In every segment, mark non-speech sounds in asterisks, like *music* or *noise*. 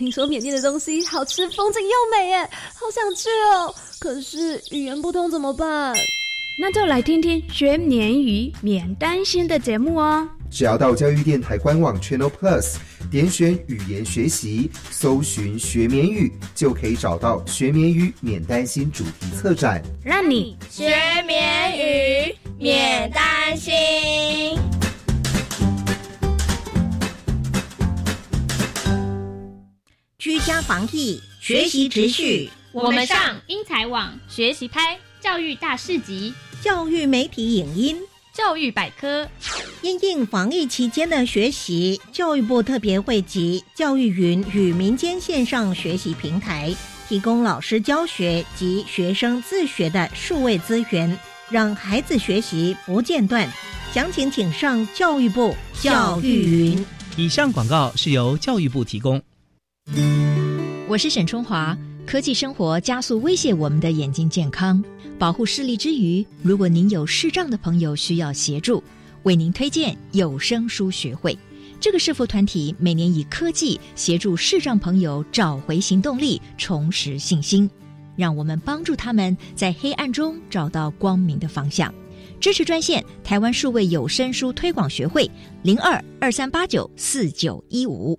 听说缅甸的东西好吃，风景又美耶，好想去哦。可是语言不通怎么办？那就来听听学缅语免担心的节目哦。只要到教育电台官网 Channel Plus 点选语言学习，搜寻学缅语，就可以找到学缅语免担心主题策展，让你学缅语免担心。居家防疫，学习持续。我们上英才网学习拍教育大市集、教育媒体影音、教育百科。因应防疫期间的学习，教育部特别汇集教育云与民间线上学习平台，提供老师教学及学生自学的数位资源，让孩子学习不间断。详情请上教育部教育云。以上广告是由教育部提供。我是沈春华。科技生活加速威胁我们的眼睛健康，保护视力之余，如果您有视障的朋友需要协助，为您推荐有声书学会。这个视服团体每年以科技协助视障朋友找回行动力，重拾信心。让我们帮助他们在黑暗中找到光明的方向。支持专线：台湾数位有声书推广学会零二二三八九四九一五。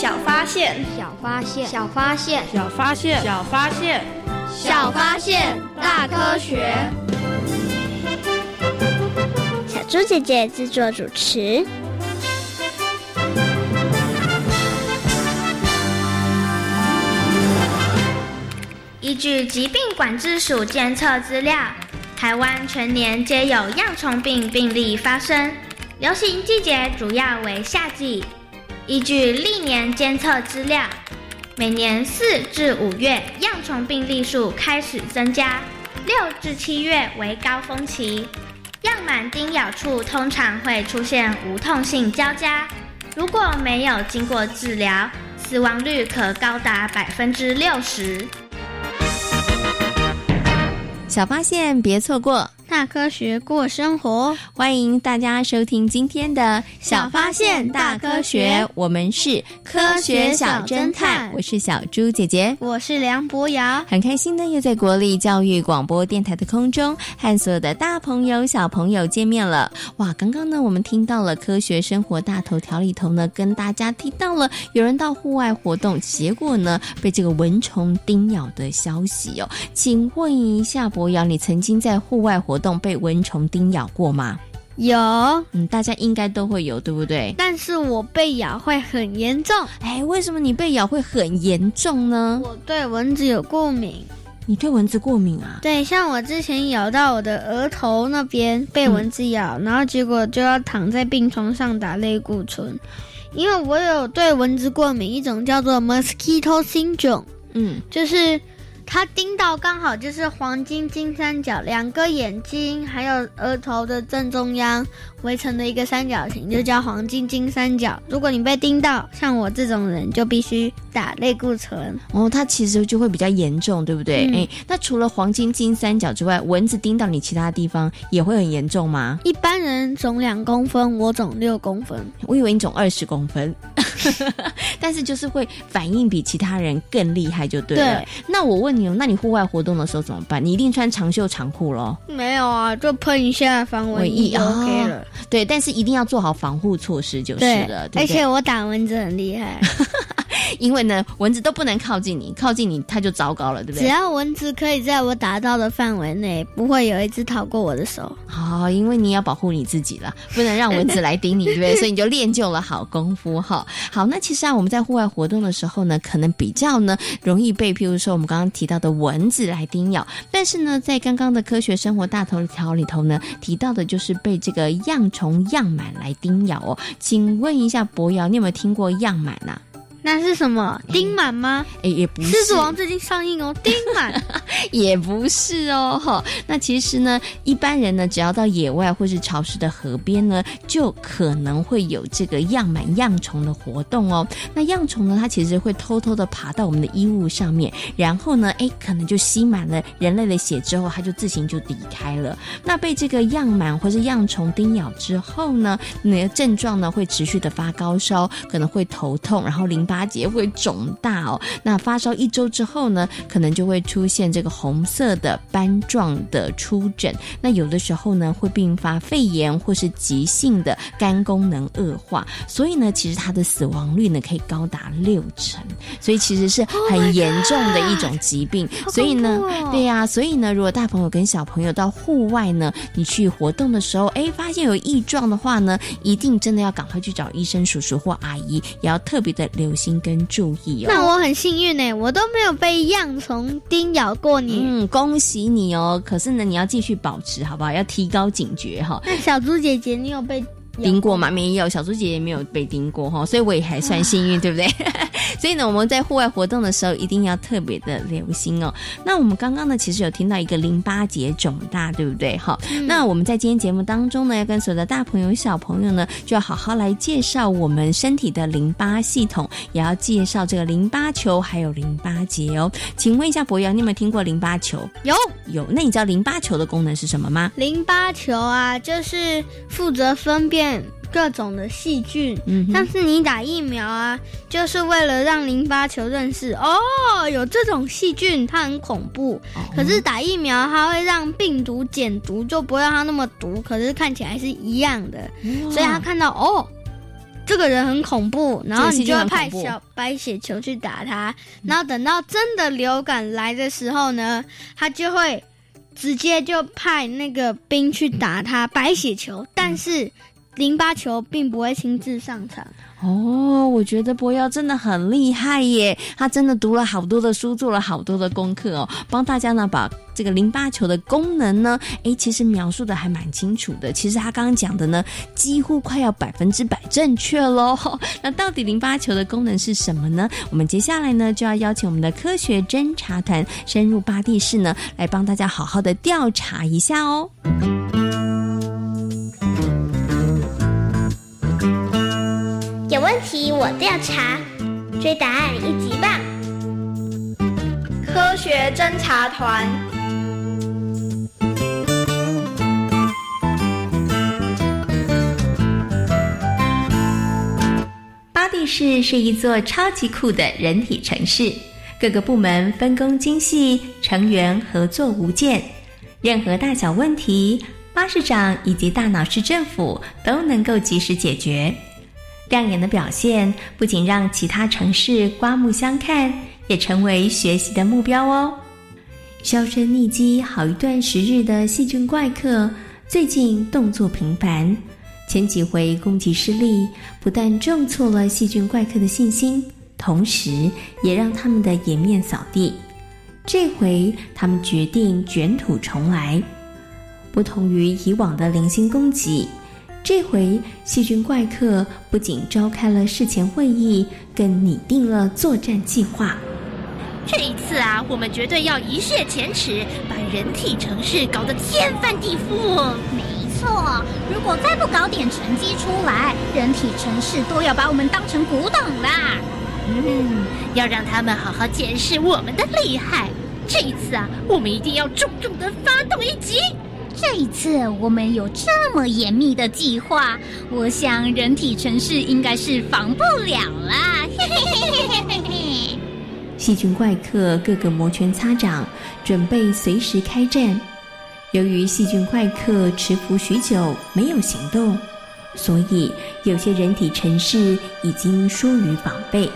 小发现，小发现，小发现，小发现，小发现，小发现，大科学。小猪姐姐制作主持。依据疾病管制署监测资料，台湾全年皆有恙虫病病例发生，流行季节主要为夏季。依据历年监测资料，每年四至五月恙虫病例数开始增加，六至七月为高峰期。样螨叮咬处通常会出现无痛性交加，如果没有经过治疗，死亡率可高达百分之六十。小发现，别错过。大科学过生活，欢迎大家收听今天的小发现大科学。我们是科学小侦探，我是小猪姐姐，我是梁博瑶。很开心呢，又在国立教育广播电台的空中和所有的大朋友、小朋友见面了。哇，刚刚呢，我们听到了科学生活大头条里头呢，跟大家提到了有人到户外活动，结果呢被这个蚊虫叮咬的消息哦。请问一下，博瑶，你曾经在户外活动？被蚊虫叮咬过吗？有，嗯，大家应该都会有，对不对？但是我被咬会很严重。哎，为什么你被咬会很严重呢？我对蚊子有过敏。你对蚊子过敏啊？对，像我之前咬到我的额头那边被蚊子咬，然后结果就要躺在病床上打类固醇，因为我有对蚊子过敏，一种叫做 mosquito syndrome，嗯，就是。它盯到刚好就是黄金金三角，两个眼睛还有额头的正中央。围成的一个三角形，就叫黄金金三角。如果你被叮到，像我这种人就必须打。打类固醇。哦，它其实就会比较严重，对不对？哎、嗯那除了黄金金三角之外，蚊子叮到你其他地方也会很严重吗？一般人肿两公分，我肿六公分。我以为你肿二十公分，*laughs* 但是就是会反应比其他人更厉害，就对了。对那我问你哦，那你户外活动的时候怎么办？你一定穿长袖长裤喽？没有啊，就喷一下防蚊液就 OK 了。哦对，但是一定要做好防护措施就是对了，对而？且我打蚊子很厉害，*laughs* 因为呢，蚊子都不能靠近你，靠近你它就糟糕了，对不对？只要蚊子可以在我打到的范围内，不会有一只逃过我的手。好、因为你要保护你自己了，不能让蚊子来叮你，对不对？*laughs* 所以你就练就了好功夫哈。好，那其实啊，我们在户外活动的时候呢，可能比较呢容易被，譬如说我们刚刚提到的蚊子来叮咬，但是呢，在刚刚的科学生活大头条里头呢，提到的就是被这个恙虫恙螨来叮咬哦。请问一下博瑶，你有没有听过恙螨啊？那是什么？丁满吗？哎，也不是。狮子王最近上映哦，*laughs* 丁满。也不是哦，哈。那其实呢，一般人呢，只要到野外或是潮湿的河边呢，就可能会有这个样螨恙虫的活动哦。那恙虫呢，它其实会偷偷的爬到我们的衣物上面，然后呢，哎，可能就吸满了人类的血之后，它就自行就离开了。那被这个样螨或是恙虫叮咬之后呢，你的症状呢会持续的发高烧，可能会头痛，然后淋巴结会肿大哦。那发烧一周之后呢，可能就会出现这个红色的斑状的出疹。那有的时候呢，会并发肺炎或是急性的肝功能恶化。所以呢，其实它的死亡率呢可以高达六成，所以其实是很严重的一种疾病。所以呢，哦对呀、所以呢，如果大朋友跟小朋友到户外呢，你去活动的时候，哎，发现有异状的话呢，一定真的要赶快去找医生叔叔或阿姨，也要特别的留心跟注意哦。那我很幸运呢，我都没有被恙虫叮咬过你。嗯，恭喜你哦！可是呢，你要继续保持，好不好？要提高警觉哈。那小猪姐姐，你有被叮过吗？没有，小猪姐姐没有被叮过哈，所以我也还算幸运，对不对？*laughs* 所以呢，我们在户外活动的时候一定要特别的留心哦。那我们刚刚呢，其实有听到一个淋巴结肿大，对不对？哈、那我们在今天节目当中呢，要跟所有的大朋友、小朋友呢，就要好好来介绍我们身体的淋巴系统，也要介绍这个淋巴球还有淋巴结哦。请问一下博瑶，你有没有听过淋巴球？有有。那你知道淋巴球的功能是什么吗？淋巴球啊，就是负责分辨各种的细菌。嗯像是你打疫苗啊，就是为了让淋巴球认识哦，有这种细菌，它很恐怖。哦可是打疫苗它会让病毒减毒，就不会让它那么毒，可是看起来是一样的，所以他看到哦。这个人很恐怖，然后你就会派小白血球去打他，然后等到真的流感来的时候呢，他就会直接就派那个兵去打他白血球，但是淋巴球并不会亲自上场。哦，我觉得博瑶真的很厉害耶，他真的读了好多的书，做了好多的功课哦，帮大家呢把这个淋巴球的功能呢，诶，其实描述的还蛮清楚的。其实他刚刚讲的呢，几乎快要百分之百正确喽。*laughs* 那到底淋巴球的功能是什么呢？我们接下来呢就要邀请我们的科学侦查团深入巴地市呢，来帮大家好好的调查一下哦。有问题我调查，追答案一级棒！科学侦查团。巴蒂市是一座超级酷的人体城市，各个部门分工精细，成员合作无间。任何大小问题，巴士长以及大脑市政府都能够及时解决。亮眼的表现不仅让其他城市刮目相看，也成为学习的目标哦。销声匿迹好一段时日的细菌怪客，最近动作频繁。前几回攻击失利，不但重挫了细菌怪客的信心，同时也让他们的颜面扫地。这回他们决定卷土重来，不同于以往的零星攻击，这回细菌怪客不仅召开了事前会议，更拟定了作战计划。这一次啊，我们绝对要一雪前耻，把人体城市搞得天翻地覆。没错，如果再不搞点成绩出来，人体城市都要把我们当成古董啦。嗯，要让他们好好见识我们的厉害。这一次啊，我们一定要重重的发动一击。这一次我们有这么严密的计划，我想人体城市应该是防不了啦。嘿嘿嘿嘿嘿嘿嘿。细菌怪客个个摩拳擦掌，准备随时开战。由于细菌怪客蛰伏许久没有行动，所以有些人体城市已经疏于防备。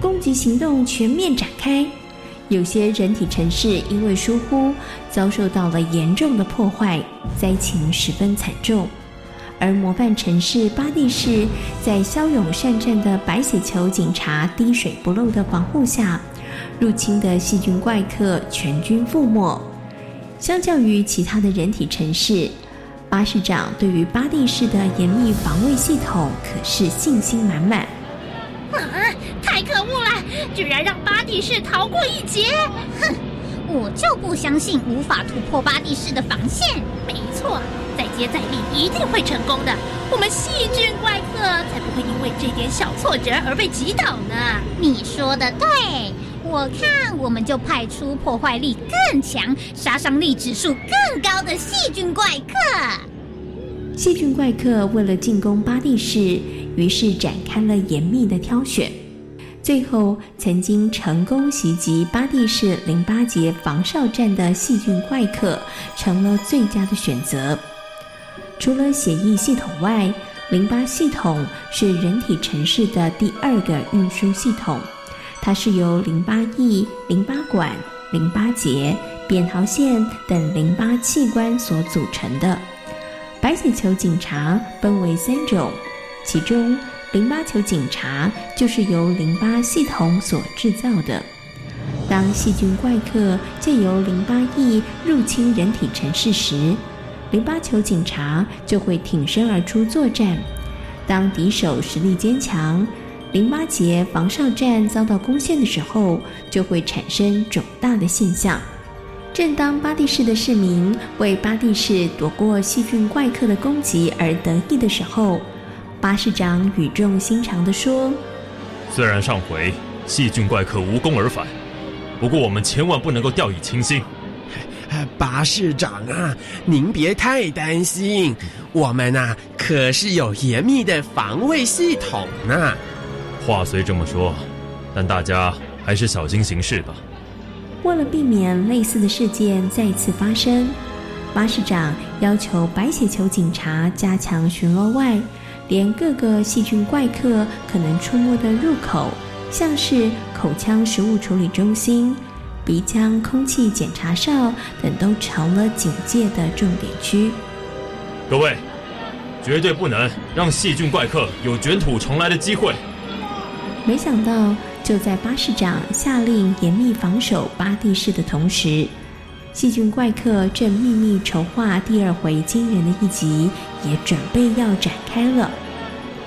攻击行动全面展开。有些人体城市因为疏忽，遭受到了严重的破坏，灾情十分惨重。而模范城市巴蒂市，在骁勇善战的白血球警察滴水不漏的防护下，入侵的细菌怪客全军覆没。相较于其他的人体城市，巴市长对于巴蒂市的严密防卫系统可是信心满满。啊！太可恶，居然让巴蒂士逃过一劫！哼，我就不相信无法突破巴蒂士的防线。没错，再接再厉，一定会成功的。我们细菌怪客才不会因为这点小挫折而被击倒呢。你说的对，我看我们就派出破坏力更强、杀伤力指数更高的细菌怪客。细菌怪客为了进攻巴蒂市，于是展开了严密的挑选。最后，曾经成功袭击巴蒂市淋巴结防哨站的细菌怪客成了最佳的选择。除了血液系统外，淋巴系统是人体城市的第二个运输系统，它是由淋巴液、淋巴管、淋巴结、扁桃腺等淋巴器官所组成的。白血球警察分为三种，其中淋巴球警察就是由淋巴系统所制造的。当细菌怪客借由淋巴液入侵人体城市时，淋巴球警察就会挺身而出作战。当敌手实力坚强，淋巴结防哨站遭到攻陷的时候，就会产生肿大的现象。正当巴蒂市的市民为巴蒂市躲过细菌怪客的攻击而得意的时候，巴士长语重心长地说：“虽然上回细菌怪客无功而返，不过我们千万不能够掉以轻心。”巴士长啊，您别太担心，我们呐可是有严密的防卫系统呢。话虽这么说，但大家还是小心行事吧。为了避免类似的事件再次发生，巴士长要求白血球警察加强巡逻外，连各个细菌怪客可能出没的入口，像是口腔食物处理中心、鼻腔空气检查哨等，都成了警戒的重点区。各位，绝对不能让细菌怪客有卷土重来的机会。没想到。就在巴士长下令严密防守巴蒂市的同时，细菌怪客正秘密筹划第二回惊人的一集，也准备要展开了。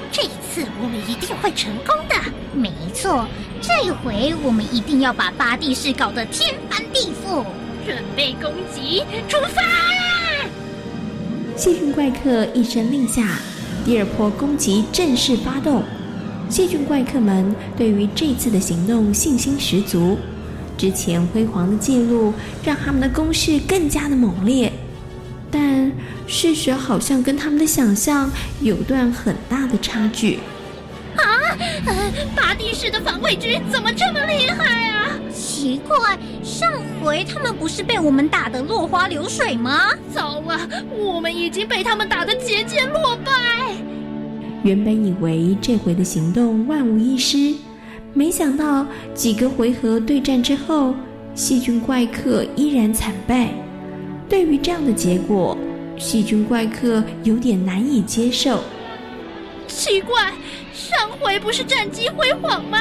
这一次我们一定会成功的。没错，这一回我们一定要把巴蒂市搞得天翻地覆。准备攻击，出发！细菌怪客一声令下，第二波攻击正式发动。细菌怪客们对于这次的行动信心十足，之前辉煌的记录让他们的攻势更加的猛烈，但事实好像跟他们的想象有段很大的差距。啊！巴蒂市的防卫军怎么这么厉害啊？奇怪，上回他们不是被我们打得落花流水吗？糟了，我们已经被他们打得节节落败。原本以为这回的行动万无一失，没想到几个回合对战之后，细菌怪客依然惨败。对于这样的结果，细菌怪客有点难以接受。奇怪，上回不是战绩辉煌吗？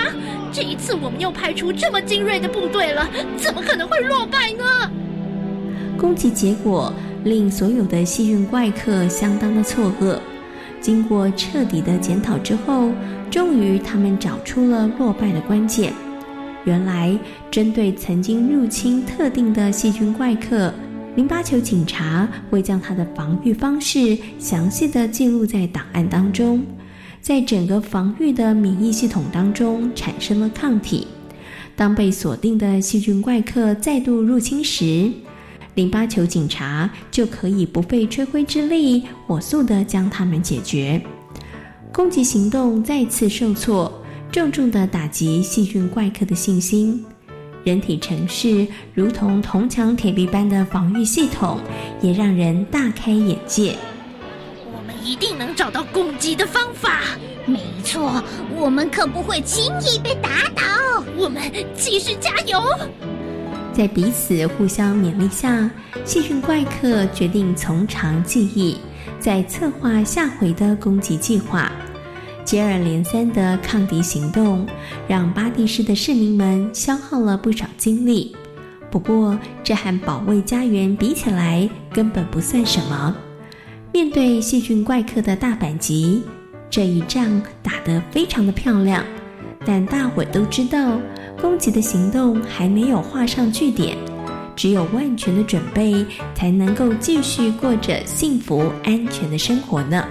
这一次我们又派出这么精锐的部队了，怎么可能会落败呢？攻击结果令所有的细菌怪客相当的错愕。经过彻底的检讨之后，终于他们找出了落败的关键。原来，针对曾经入侵特定的细菌怪客，淋巴球警察会将他的防御方式详细的记录在档案当中，在整个防御的免疫系统当中产生了抗体。当被锁定的细菌怪客再度入侵时，淋巴球警察就可以不费吹灰之力，火速的将它们解决。攻击行动再次受挫，重重的打击细菌怪客的信心。人体城市如同铜墙铁壁般的防御系统，也让人大开眼界。我们一定能找到攻击的方法。没错，我们可不会轻易被打倒。我们继续加油！在彼此互相勉励下，细菌怪客决定从长计议，在策划下回的攻击计划。接二连三的抗敌行动，让巴蒂市的市民们消耗了不少精力。不过，这和保卫家园比起来，根本不算什么。面对细菌怪客的大反击，这一仗打得非常的漂亮。但大伙都知道，攻击的行动还没有画上句点，只有万全的准备，才能够继续过着幸福安全的生活呢。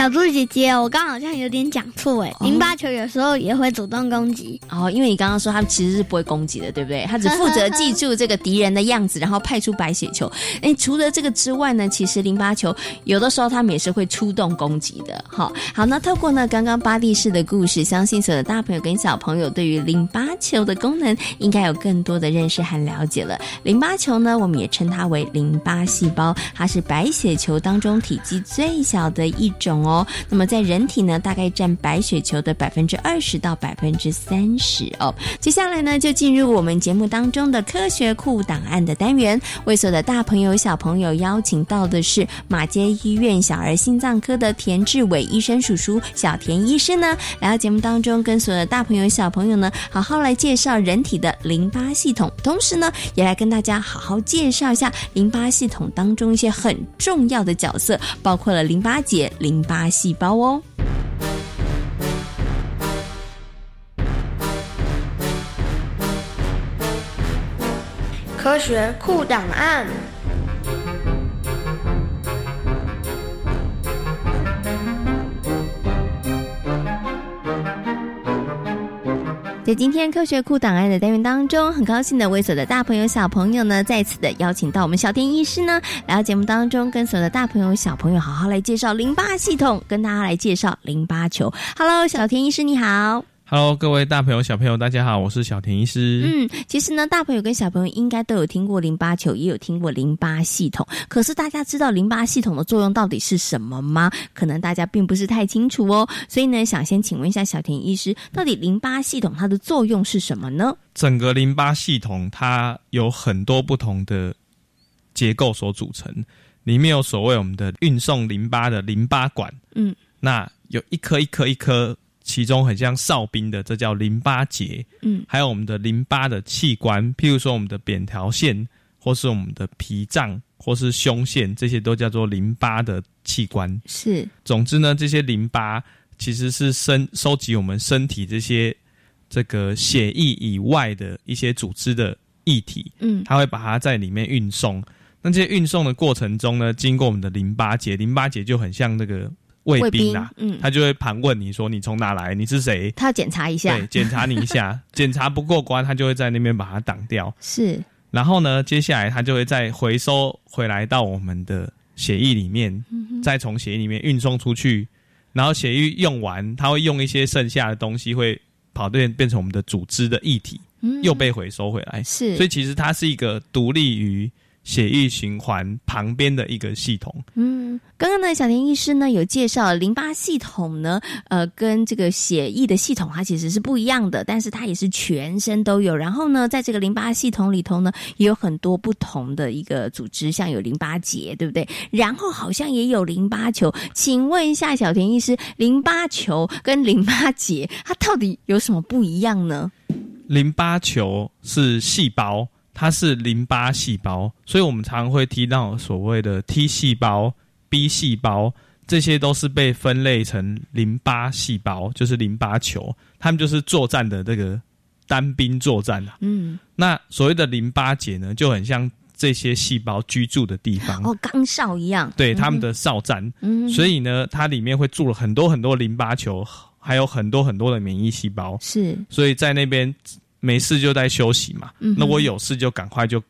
小猪姐姐，我刚好像有点讲错哎，淋巴球有时候也会主动攻击哦，因为你刚刚说它其实是不会攻击的，对不对？它只负责记住这个敌人的样子，然后派出白血球。*laughs* 哎，除了这个之外呢，其实淋巴球有的时候它们也是会出动攻击的。好，好，那透过呢刚刚巴蒂士的故事，相信所有的大朋友跟小朋友对于淋巴球的功能应该有更多的认识和了解了。淋巴球呢，我们也称它为淋巴细胞，它是白血球当中体积最小的一种哦。哦那么在人体呢，大概占白血球的百分之二十到百分之三十哦。接下来呢，就进入我们节目当中的科学库档案的单元。为所有的大朋友小朋友邀请到的是马街医院小儿心脏科的田志伟医生叔叔，小田医师呢来到节目当中，跟所有的大朋友小朋友呢好好来介绍人体的淋巴系统，同时呢也来跟大家好好介绍一下淋巴系统当中一些很重要的角色，包括了淋巴结、淋巴细胞哦。科学库档案。在今天科学库档案的单元当中，很高兴的为所有的大朋友小朋友呢，再次的邀请到我们小田医师呢，来到节目当中，跟所有的大朋友小朋友好好来介绍淋巴系统，跟大家来介绍淋巴球。Hello，小田医师你好。Hello，各位大朋友、小朋友，大家好，我是小田医师。嗯，其实呢，大朋友跟小朋友应该都有听过淋巴球，也有听过淋巴系统。可是大家知道淋巴系统的作用到底是什么吗？可能大家并不是太清楚哦。所以呢，想先请问一下小田医师，到底淋巴系统它的作用是什么呢？整个淋巴系统它有很多不同的结构所组成，里面有所谓我们的运送淋巴的淋巴管，嗯，那有一颗一颗一颗。其中很像哨兵的，这叫淋巴结。嗯，还有我们的淋巴的器官，譬如说我们的扁桃腺，或是我们的脾脏，或是胸腺，这些都叫做淋巴的器官。是，总之呢，这些淋巴其实是身收集我们身体这些这个血液以外的一些组织的液体。嗯，它会把它在里面运送。那这些运送的过程中呢，经过我们的淋巴结，淋巴结就很像那个。卫兵啊，嗯，他就会盘问你说你从哪来，你是谁？他要检查一下，对，检查你一下，*laughs* 检查不过关，他就会在那边把它挡掉。是，然后呢，接下来他就会再回收回来到我们的协议里面，嗯、再从协议里面运送出去。然后协议用完，他会用一些剩下的东西会跑变变成我们的组织的液体，嗯、又被回收回来。是，所以其实它是一个独立于。血液循环旁边的一个系统。嗯，刚刚呢，小田医师呢有介绍淋巴系统呢，呃，跟这个血液的系统它其实是不一样的，但是它也是全身都有。然后呢，在这个淋巴系统里头呢，也有很多不同的一个组织，像有淋巴结，对不对？然后好像也有淋巴球。请问一下，小田医师，淋巴球跟淋巴结它到底有什么不一样呢？淋巴球是细胞。它是淋巴细胞，所以我们常常会提到所谓的 T 细胞、B 细胞，这些都是被分类成淋巴细胞，就是淋巴球。它们就是作战的这个单兵作战啊。嗯，那所谓的淋巴结呢，就很像这些细胞居住的地方。哦，岗哨一样，对他们的哨站，嗯所以呢，它里面会住了很多很多淋巴球，还有很多很多的免疫细胞。是所以在那边没事就在休息嘛。嗯那我有事就赶快就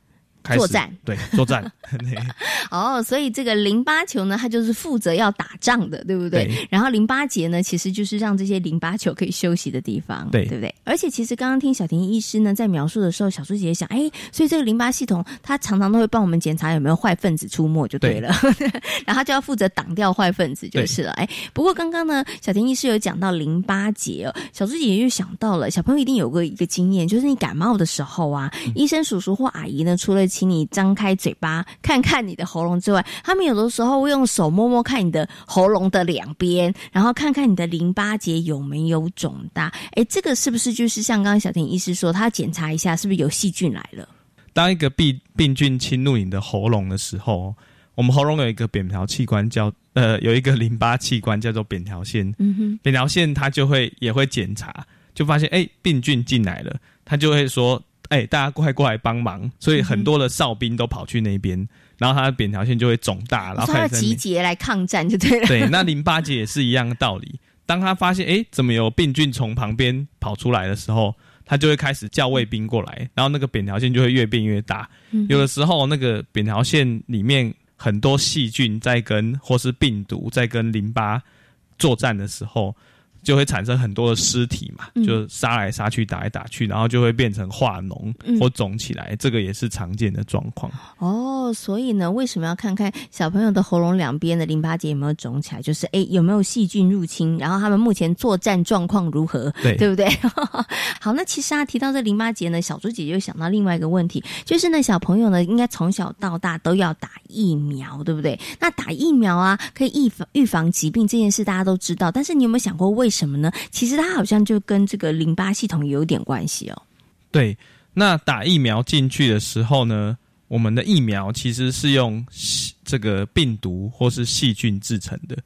开始作战，对，作战。*laughs* *laughs* 哦，所以这个淋巴球呢，它就是负责要打仗的，对不对？对然后淋巴结呢，其实就是让这些淋巴球可以休息的地方，对对不对？而且其实刚刚听小婷医师呢在描述的时候，小猪姐姐想，哎，所以这个淋巴系统它常常都会帮我们检查有没有坏分子出没，就对了。*laughs* 然后它就要负责挡掉坏分子就是了。哎，不过刚刚呢，小婷医师有讲到淋巴结哦，小猪姐姐就想到了，小朋友一定有过一个经验，就是你感冒的时候啊，医生叔叔或阿姨呢，除了请你张开嘴巴看看你的喉咙之外，他们有的时候会用手摸摸看你的喉咙的两边，然后看看你的淋巴结有没有肿大。哎，这个是不是就是像刚刚小婷医师说，他检查一下是不是有细菌来了？当一个病病菌侵入你的喉咙的时候，我们喉咙有一个扁桃器官叫呃，有一个淋巴器官叫做扁桃腺。嗯哼，扁桃腺它就会也会检查，就发现哎、病菌进来了，它就会说哎、大家快过来帮忙，所以很多的哨兵都跑去那边，然后他的扁条线就会肿大，然后开始集结来抗战就对了。对，那淋巴结也是一样的道理。当他发现哎，诶怎么有病菌从旁边跑出来的时候，他就会开始叫卫兵过来，然后那个扁条线就会越变越大。嗯有的时候，那个扁条线里面很多细菌在跟或是病毒在跟淋巴作战的时候，就会产生很多的尸体嘛，嗯就杀来杀去，打来打去，然后就会变成化脓嗯或肿起来，这个也是常见的状况。哦，所以呢，为什么要看看小朋友的喉咙两边的淋巴结有没有肿起来？就是哎，有没有细菌入侵？然后他们目前作战状况如何？对对不对？*laughs* 好，那其实啊，提到这淋巴结呢，小猪姐姐又想到另外一个问题，就是呢，小朋友呢，应该从小到大都要打疫苗，对不对？那打疫苗啊，可以预防预防疾病这件事大家都知道，但是你有没有想过为什么呢？其实它好像就跟这个淋巴系统有点关系哦。对，那打疫苗进去的时候呢，我们的疫苗其实是用这个病毒或是细菌制成的。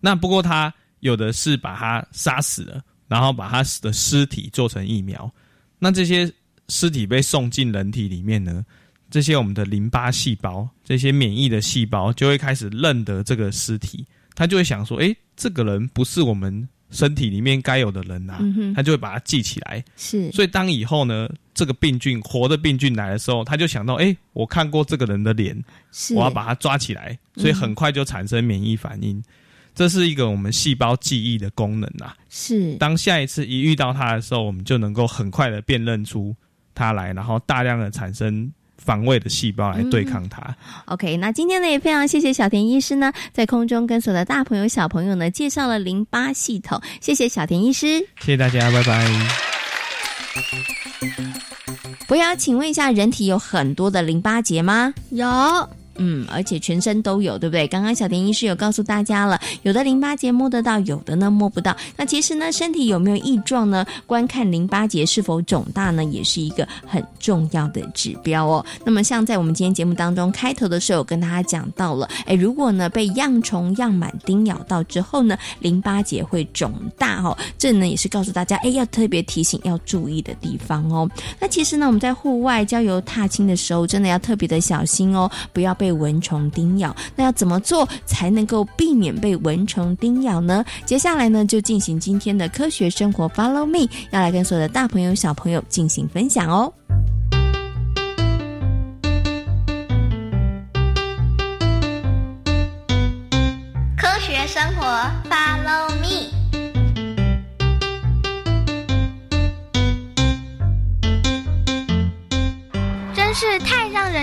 那不过它有的是把它杀死了，然后把它的尸体做成疫苗。那这些尸体被送进人体里面呢，这些我们的淋巴细胞、这些免疫的细胞就会开始认得这个尸体，他就会想说：诶，这个人不是我们身体里面该有的人啊，嗯他就会把它记起来。是，所以当以后呢，这个病菌活的病菌来的时候，他就想到，哎、我看过这个人的脸，是我要把它抓起来，所以很快就产生免疫反应。这是一个我们细胞记忆的功能啊。是，当下一次一遇到它的时候，我们就能够很快的辨认出它来，然后大量的产生防卫的细胞来对抗它。OK，那今天呢也非常谢谢小田医师呢，在空中跟所有的大朋友小朋友呢介绍了淋巴系统，谢谢小田医师。谢谢大家，拜拜。博雅，请问一下，人体有很多的淋巴结吗？有，嗯，而且全身都有，对不对？刚刚小田医师有告诉大家了，有的淋巴结摸得到，有的呢摸不到。那其实呢，身体有没有异状呢？观看淋巴结是否肿大呢，也是一个很重要的指标哦。那么，像在我们今天节目当中开头的时候，有跟大家讲到了，哎，如果呢被样虫、样螨叮咬到之后呢，淋巴结会肿大哦。这呢也是告诉大家，哎，要特别提醒要注意的地方哦。那其实呢，我们在户外郊游踏青的时候，真的要特别的小心哦，不要被被蚊虫叮咬。那要怎么做才能够避免被蚊虫叮咬呢？接下来呢，就进行今天的科学生活，Follow me，要来跟所有的大朋友、小朋友进行分享哦。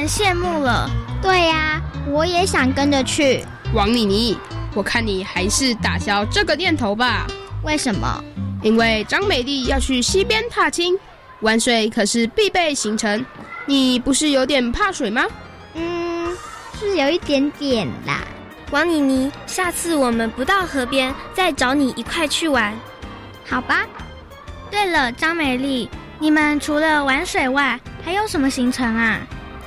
人羡慕了。对呀、我也想跟着去。王妮妮，我看你还是打消这个念头吧。为什么？因为张美丽要去溪边踏青，玩水可是必备行程。你不是有点怕水吗？嗯，是有一点点啦。王妮妮，下次我们不到河边，再找你一块去玩。好吧。对了，张美丽，你们除了玩水外，还有什么行程啊？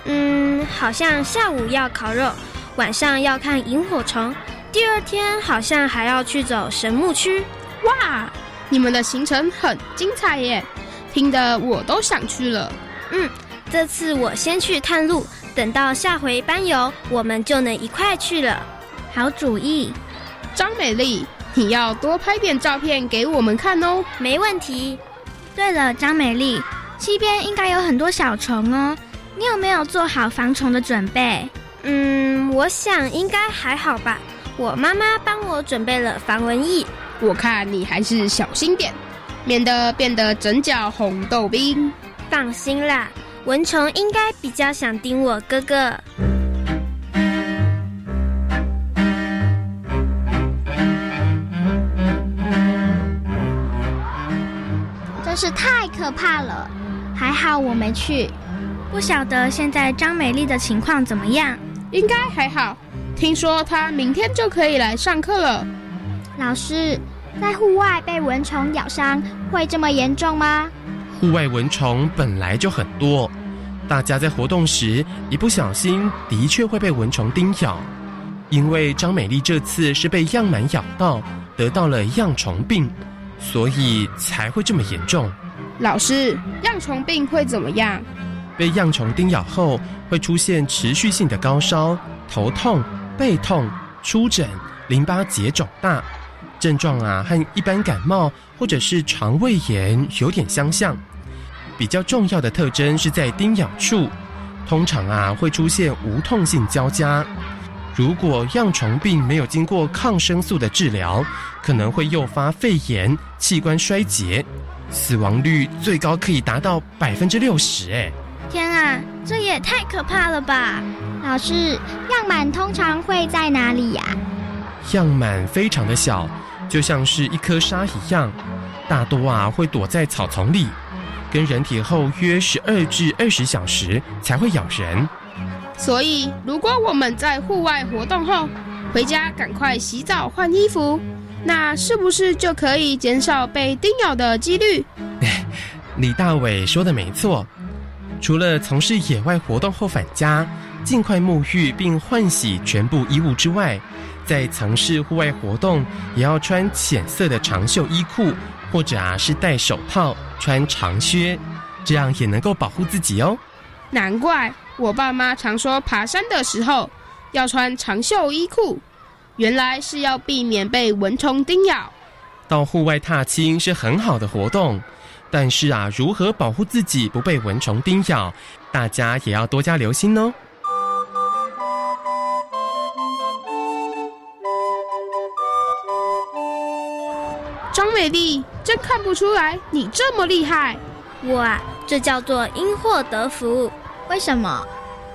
嗯，好像下午要烤肉，晚上要看萤火虫，第二天好像还要去走神木区。哇，你们的行程很精彩耶！听得我都想去了。嗯，这次我先去探路，等到下回班游，我们就能一块去了。好主意，张美丽，你要多拍点照片给我们看哦。没问题。对了，张美丽，西边应该有很多小虫哦，你有没有做好防虫的准备？嗯，我想应该还好吧。我妈妈帮我准备了防蚊液。我看你还是小心点，免得变得整脚红豆冰。放心啦，蚊虫应该比较想叮我哥哥。真是太可怕了，还好我没去。不晓得现在张美丽的情况怎么样？应该还好，听说她明天就可以来上课了。老师，在户外被蚊虫咬伤会这么严重吗？户外蚊虫本来就很多，大家在活动时一不小心，的确会被蚊虫叮咬。因为张美丽这次是被样螨咬到，得到了样虫病，所以才会这么严重。老师，样虫病会怎么样？被样虫叮咬后，会出现持续性的高烧、头痛、背痛、出疹、淋巴结肿大，症状啊和一般感冒或者是肠胃炎有点相像。比较重要的特征是在叮咬处，通常啊会出现无痛性交加。如果恙虫病没有经过抗生素的治疗，可能会诱发肺炎、器官衰竭，死亡率最高可以达到百分之六十。哎，天啊，这也太可怕了吧！老师，样螨通常会在哪里呀？样螨非常的小，就像是一颗沙一样，大多啊会躲在草丛里，跟人体后约十二至二十小时才会咬人。所以，如果我们在户外活动后回家，赶快洗澡换衣服，那是不是就可以减少被叮咬的几率？*laughs* 李大伟说的没错，除了从事野外活动后返家，尽快沐浴并换洗全部衣物之外，在从事户外活动也要穿浅色的长袖衣裤，或者啊是戴手套、穿长靴，这样也能够保护自己哦。难怪我爸妈常说爬山的时候要穿长袖衣裤，原来是要避免被蚊虫叮咬。到户外踏青是很好的活动，但是啊，如何保护自己不被蚊虫叮咬，大家也要多加留心哦。张美丽，真看不出来你这么厉害。我啊，这叫做因祸得福。为什么？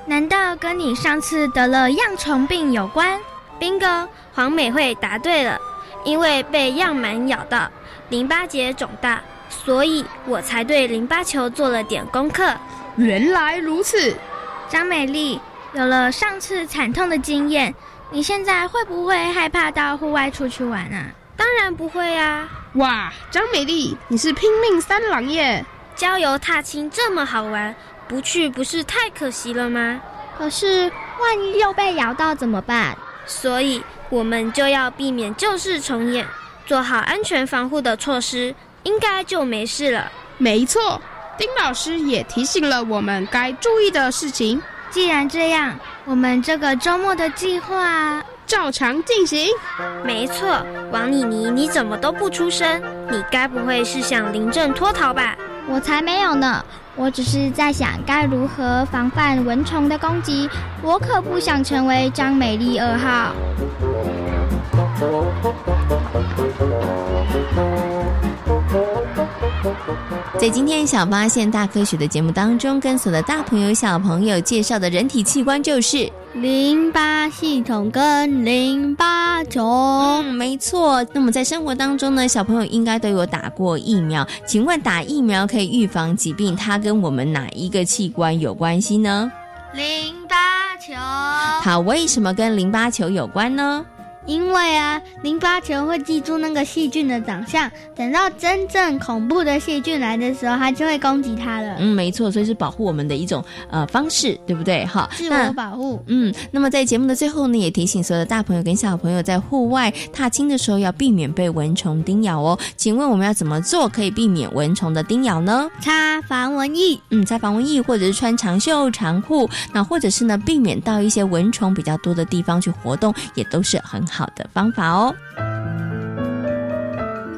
难道跟你上次得了样虫病有关？bingo，黄美惠答对了。因为被样螨咬到，淋巴结肿大，所以我才对淋巴球做了点功课。原来如此，张美丽有了上次惨痛的经验，你现在会不会害怕到户外出去玩啊？当然不会啊！哇，张美丽，你是拼命三郎耶！郊游踏青这么好玩，不去不是太可惜了吗？可是万一又被咬到怎么办？所以我们就要避免旧事重演，做好安全防护的措施，应该就没事了。没错，丁老师也提醒了我们该注意的事情。既然这样，我们这个周末的计划照常进行。没错，王妮妮，你怎么都不出声？你该不会是想临阵脱逃吧？我才没有呢！我只是在想该如何防范蚊虫的攻击。我可不想成为张美丽二号。在今天小发现大科学的节目当中，跟所有的大朋友小朋友介绍的人体器官就是淋巴系统跟淋巴球。嗯，没错。那么在生活当中呢，小朋友应该都有打过疫苗。请问打疫苗可以预防疾病，它跟我们哪一个器官有关系呢？淋巴球。它为什么跟淋巴球有关呢？因为啊，淋巴球会记住那个细菌的长相，等到真正恐怖的细菌来的时候，它就会攻击它了。嗯，没错，所以是保护我们的一种呃方式，对不对？哈，自我保护。嗯，那么在节目的最后呢，也提醒所有的大朋友跟小朋友，在户外踏青的时候要避免被蚊虫叮咬哦。请问我们要怎么做可以避免蚊虫的叮咬呢？擦防蚊液，嗯，擦防蚊液，或者是穿长袖长裤，那或者是呢，避免到一些蚊虫比较多的地方去活动，也都是很好的方法哦。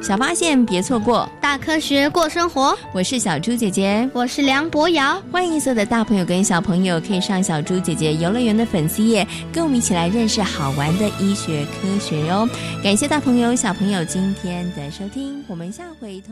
小发现别错过，大科学过生活。我是小猪姐姐，我是梁博瑶。欢迎所有的大朋友跟小朋友可以上小猪姐姐游乐园的粉丝页，跟我们一起来认识好玩的医学科学哟。感谢大朋友小朋友今天的收听，我们下回。